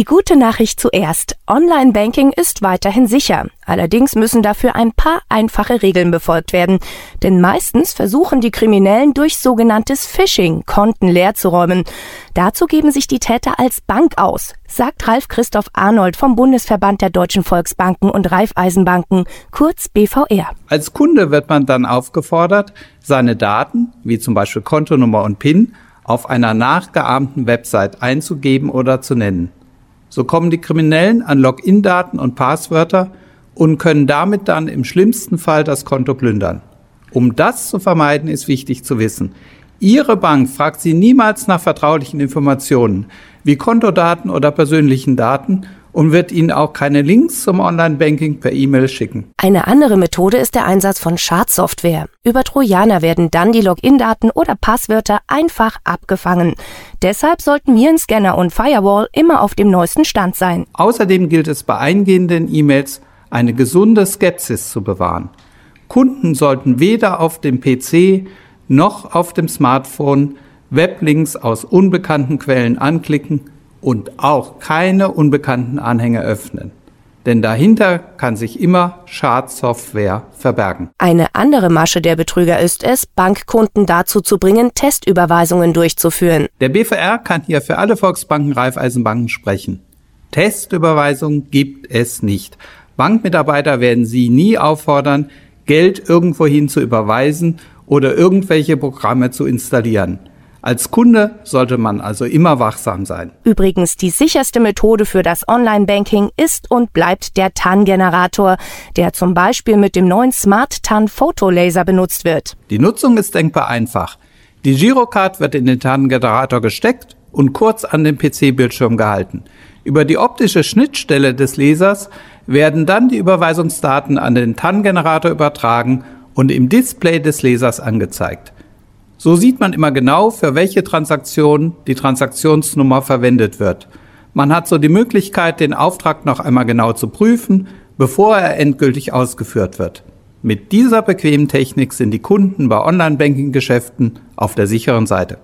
Die gute Nachricht zuerst. Online-Banking ist weiterhin sicher. Allerdings müssen dafür ein paar einfache Regeln befolgt werden. Denn meistens versuchen die Kriminellen durch sogenanntes Phishing Konten leer zu räumen. Dazu geben sich die Täter als Bank aus, sagt Ralf Christoph Arnold vom Bundesverband der Deutschen Volksbanken und Raiffeisenbanken, kurz BVR. Als Kunde wird man dann aufgefordert, seine Daten, wie zum Beispiel Kontonummer und PIN, auf einer nachgeahmten Website einzugeben oder zu nennen. So kommen die Kriminellen an Login-Daten und Passwörter und können damit dann im schlimmsten Fall das Konto plündern. Um das zu vermeiden, ist wichtig zu wissen, Ihre Bank fragt Sie niemals nach vertraulichen Informationen wie Kontodaten oder persönlichen Daten und wird Ihnen auch keine Links zum Online-Banking per E-Mail schicken. Eine andere Methode ist der Einsatz von Schadsoftware. Über Trojaner werden dann die Login-Daten oder Passwörter einfach abgefangen. Deshalb sollten Virenscanner und Firewall immer auf dem neuesten Stand sein. Außerdem gilt es bei eingehenden E-Mails eine gesunde Skepsis zu bewahren. Kunden sollten weder auf dem PC noch auf dem Smartphone Weblinks aus unbekannten Quellen anklicken und auch keine unbekannten Anhänge öffnen. Denn dahinter kann sich immer Schadsoftware verbergen. Eine andere Masche der Betrüger ist es, Bankkunden dazu zu bringen, Testüberweisungen durchzuführen. Der BVR kann hier für alle Volksbanken, Raiffeisenbanken sprechen. Testüberweisungen gibt es nicht. Bankmitarbeiter werden Sie nie auffordern, Geld irgendwohin zu überweisen oder irgendwelche Programme zu installieren. Als Kunde sollte man also immer wachsam sein. Übrigens, die sicherste Methode für das Online-Banking ist und bleibt der TAN-Generator, der zum Beispiel mit dem neuen Smart TAN Photolaser benutzt wird. Die Nutzung ist denkbar einfach. Die Girocard wird in den TAN-Generator gesteckt und kurz an den PC-Bildschirm gehalten. Über die optische Schnittstelle des Lesers werden dann die Überweisungsdaten an den TAN-Generator übertragen und im Display des Lesers angezeigt. So sieht man immer genau, für welche Transaktion die Transaktionsnummer verwendet wird. Man hat so die Möglichkeit, den Auftrag noch einmal genau zu prüfen, bevor er endgültig ausgeführt wird. Mit dieser bequemen Technik sind die Kunden bei Online-Banking-Geschäften auf der sicheren Seite.